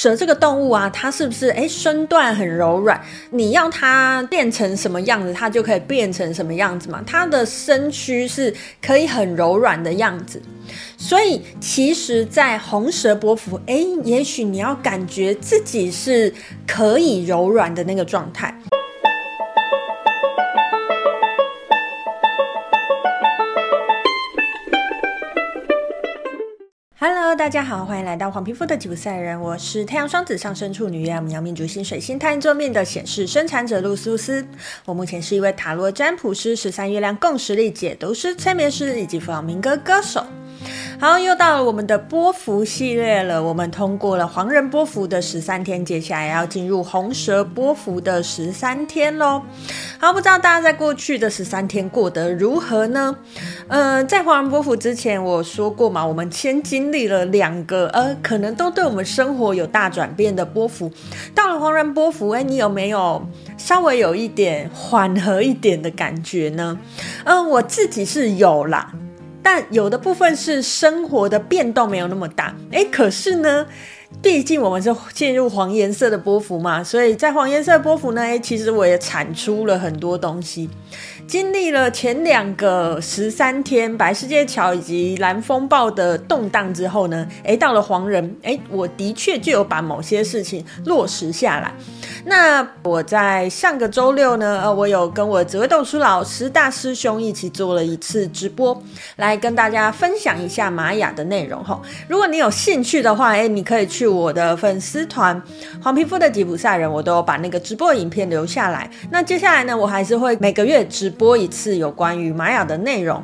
蛇这个动物啊，它是不是诶身段很柔软？你要它变成什么样子，它就可以变成什么样子嘛？它的身躯是可以很柔软的样子。所以其实，在红蛇波符，诶，也许你要感觉自己是可以柔软的那个状态。大家好，欢迎来到黄皮肤的吉普赛人，我是太阳双子上升处女月亮牡羊命主星水星太阳座面的显示生产者露苏斯。我目前是一位塔罗占卜师、十三月亮共识力解读师、催眠师以及弗朗明哥歌手。好，又到了我们的波幅系列了。我们通过了黄人波幅的十三天，接下来要进入红蛇波幅的十三天喽。好，不知道大家在过去的十三天过得如何呢？呃，在黄人波幅之前，我说过嘛，我们先经历了两个呃，可能都对我们生活有大转变的波幅。到了黄人波幅，哎，你有没有稍微有一点缓和一点的感觉呢？嗯、我自己是有啦。但有的部分是生活的变动没有那么大，哎，可是呢，毕竟我们是进入黄颜色的波幅嘛，所以在黄颜色波幅呢，诶，其实我也产出了很多东西。经历了前两个十三天白世界桥以及蓝风暴的动荡之后呢，诶，到了黄人，诶，我的确就有把某些事情落实下来。那我在上个周六呢，呃，我有跟我紫薇斗书老师大师兄一起做了一次直播，来跟大家分享一下玛雅的内容哈。如果你有兴趣的话，诶，你可以去去我的粉丝团黄皮肤的吉普赛人，我都有把那个直播影片留下来。那接下来呢，我还是会每个月直播一次有关于玛雅的内容。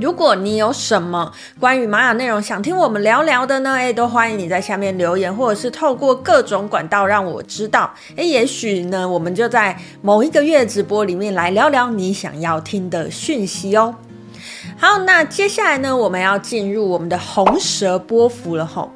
如果你有什么关于玛雅内容想听我们聊聊的呢？诶，都欢迎你在下面留言，或者是透过各种管道让我知道。诶，也许呢，我们就在某一个月直播里面来聊聊你想要听的讯息哦。好，那接下来呢，我们要进入我们的红蛇波符了吼。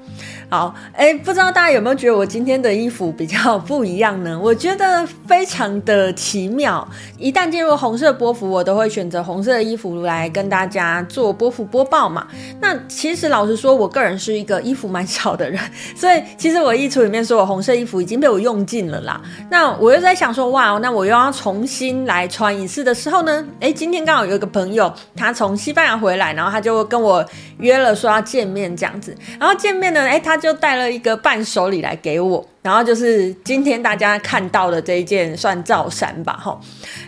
好，哎，不知道大家有没有觉得我今天的衣服比较不一样呢？我觉得非常的奇妙。一旦进入红色波符，我都会选择红色的衣服来跟大家做波符播报嘛。那其实老实说，我个人是一个衣服蛮少的人，所以其实我衣橱里面所有红色衣服已经被我用尽了啦。那我又在想说，哇，那我又要重新来穿一次的时候呢？哎，今天刚好有一个朋友，他从西班牙回来，然后他就跟我约了说要见面这样子。然后见面呢，哎，他。就带了一个伴手礼来给我，然后就是今天大家看到的这一件算罩衫吧，吼。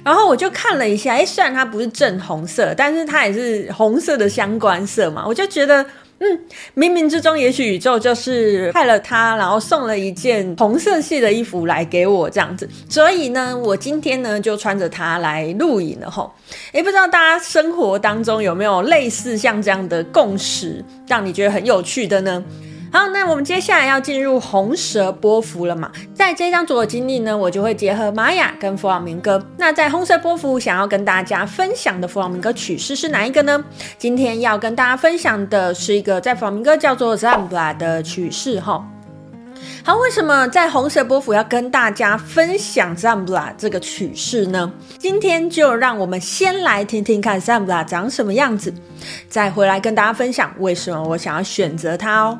然后我就看了一下，哎，虽然它不是正红色，但是它也是红色的相关色嘛，我就觉得，嗯，冥冥之中，也许宇宙就是派了他，然后送了一件红色系的衣服来给我这样子。所以呢，我今天呢就穿着它来录影了，吼。哎，不知道大家生活当中有没有类似像这样的共识，让你觉得很有趣的呢？好，那我们接下来要进入红蛇波符了嘛？在这张主的经历呢，我就会结合玛雅跟弗朗明哥。那在红蛇波符想要跟大家分享的弗朗明哥曲式是哪一个呢？今天要跟大家分享的是一个在弗朗明哥叫做 Zambla 的曲式哈。好，为什么在红蛇波符要跟大家分享 Zambla 这个曲式呢？今天就让我们先来听听看 Zambla 长什么样子，再回来跟大家分享为什么我想要选择它哦。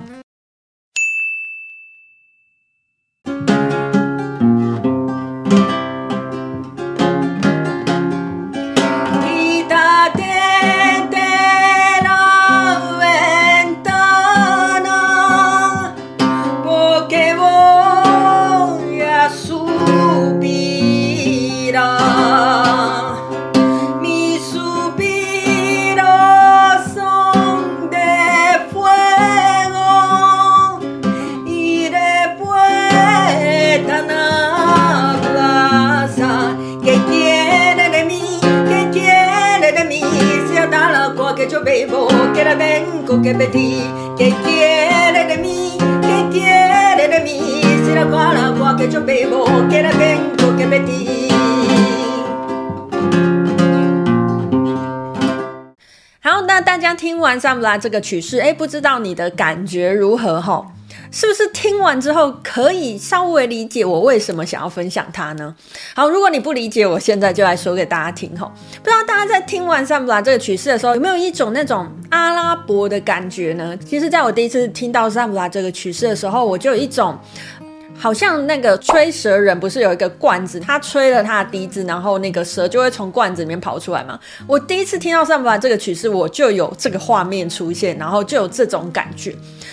好，那大家听完萨姆拉这个曲式，哎，不知道你的感觉如何？哈是不是听完之后可以稍微理解我为什么想要分享它呢？好，如果你不理解，我现在就来说给大家听吼。不知道大家在听完桑普拉这个曲式的时候，有没有一种那种阿拉伯的感觉呢？其实，在我第一次听到桑普拉这个曲式的时候，我就有一种。好像那个吹蛇人不是有一个罐子，他吹了他的笛子，然后那个蛇就会从罐子里面跑出来嘛？我第一次听到桑普拉这个曲式，我就有这个画面出现，然后就有这种感觉。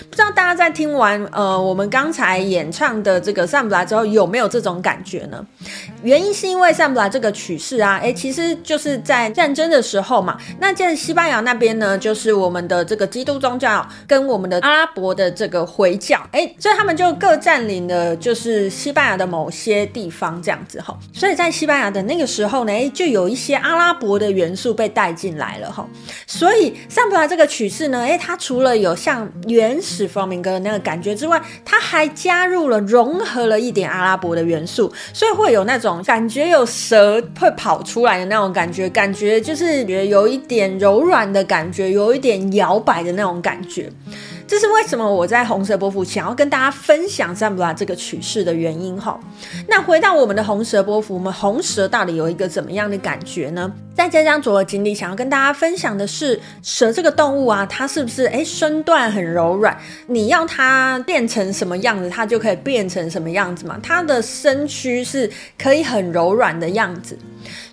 不知道大家在听完呃我们刚才演唱的这个桑普拉之后，有没有这种感觉呢？原因是因为桑普拉这个曲式啊，哎，其实就是在战争的时候嘛。那在西班牙那边呢，就是我们的这个基督宗教跟我们的阿拉伯的这个回教，哎，所以他们就各占领了。就是西班牙的某些地方这样子哈，所以在西班牙的那个时候呢，就有一些阿拉伯的元素被带进来了哈。所以桑普拉这个曲式呢，诶，它除了有像原始弗明哥的那个感觉之外，它还加入了融合了一点阿拉伯的元素，所以会有那种感觉有蛇会跑出来的那种感觉，感觉就是觉得有一点柔软的感觉，有一点摇摆的那种感觉。这是为什么我在红蛇波幅想要跟大家分享桑普拉这个曲式的原因哈。那回到我们的红蛇波幅，我们红蛇到底有一个怎么样的感觉呢？在这张左耳经历，想要跟大家分享的是蛇这个动物啊，它是不是诶身段很柔软？你要它变成什么样子，它就可以变成什么样子嘛？它的身躯是可以很柔软的样子。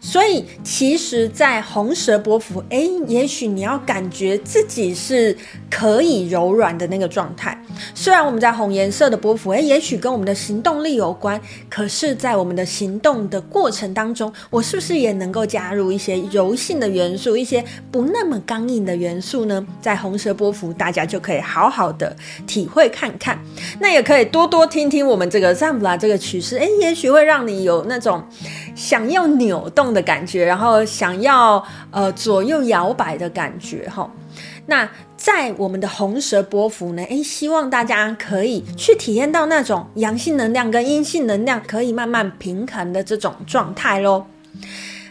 所以，其实，在红蛇波符，诶，也许你要感觉自己是可以柔软的那个状态。虽然我们在红颜色的波符，诶，也许跟我们的行动力有关，可是，在我们的行动的过程当中，我是不是也能够加入一些柔性的元素，一些不那么刚硬的元素呢？在红蛇波幅，大家就可以好好的体会看看。那也可以多多听听我们这个桑普拉这个曲式，诶，也许会让你有那种想要扭抖动的感觉，然后想要呃左右摇摆的感觉哈。那在我们的红蛇波符呢，诶，希望大家可以去体验到那种阳性能量跟阴性能量可以慢慢平衡的这种状态喽。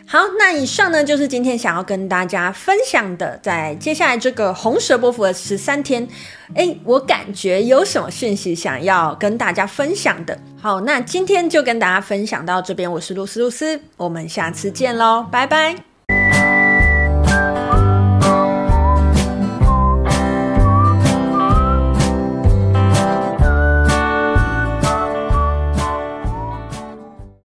好，那以上呢就是今天想要跟大家分享的，在接下来这个红蛇波幅的十三天，诶，我感觉有什么讯息想要跟大家分享的。好，那今天就跟大家分享到这边，我是露丝露丝，我们下次见喽，拜拜。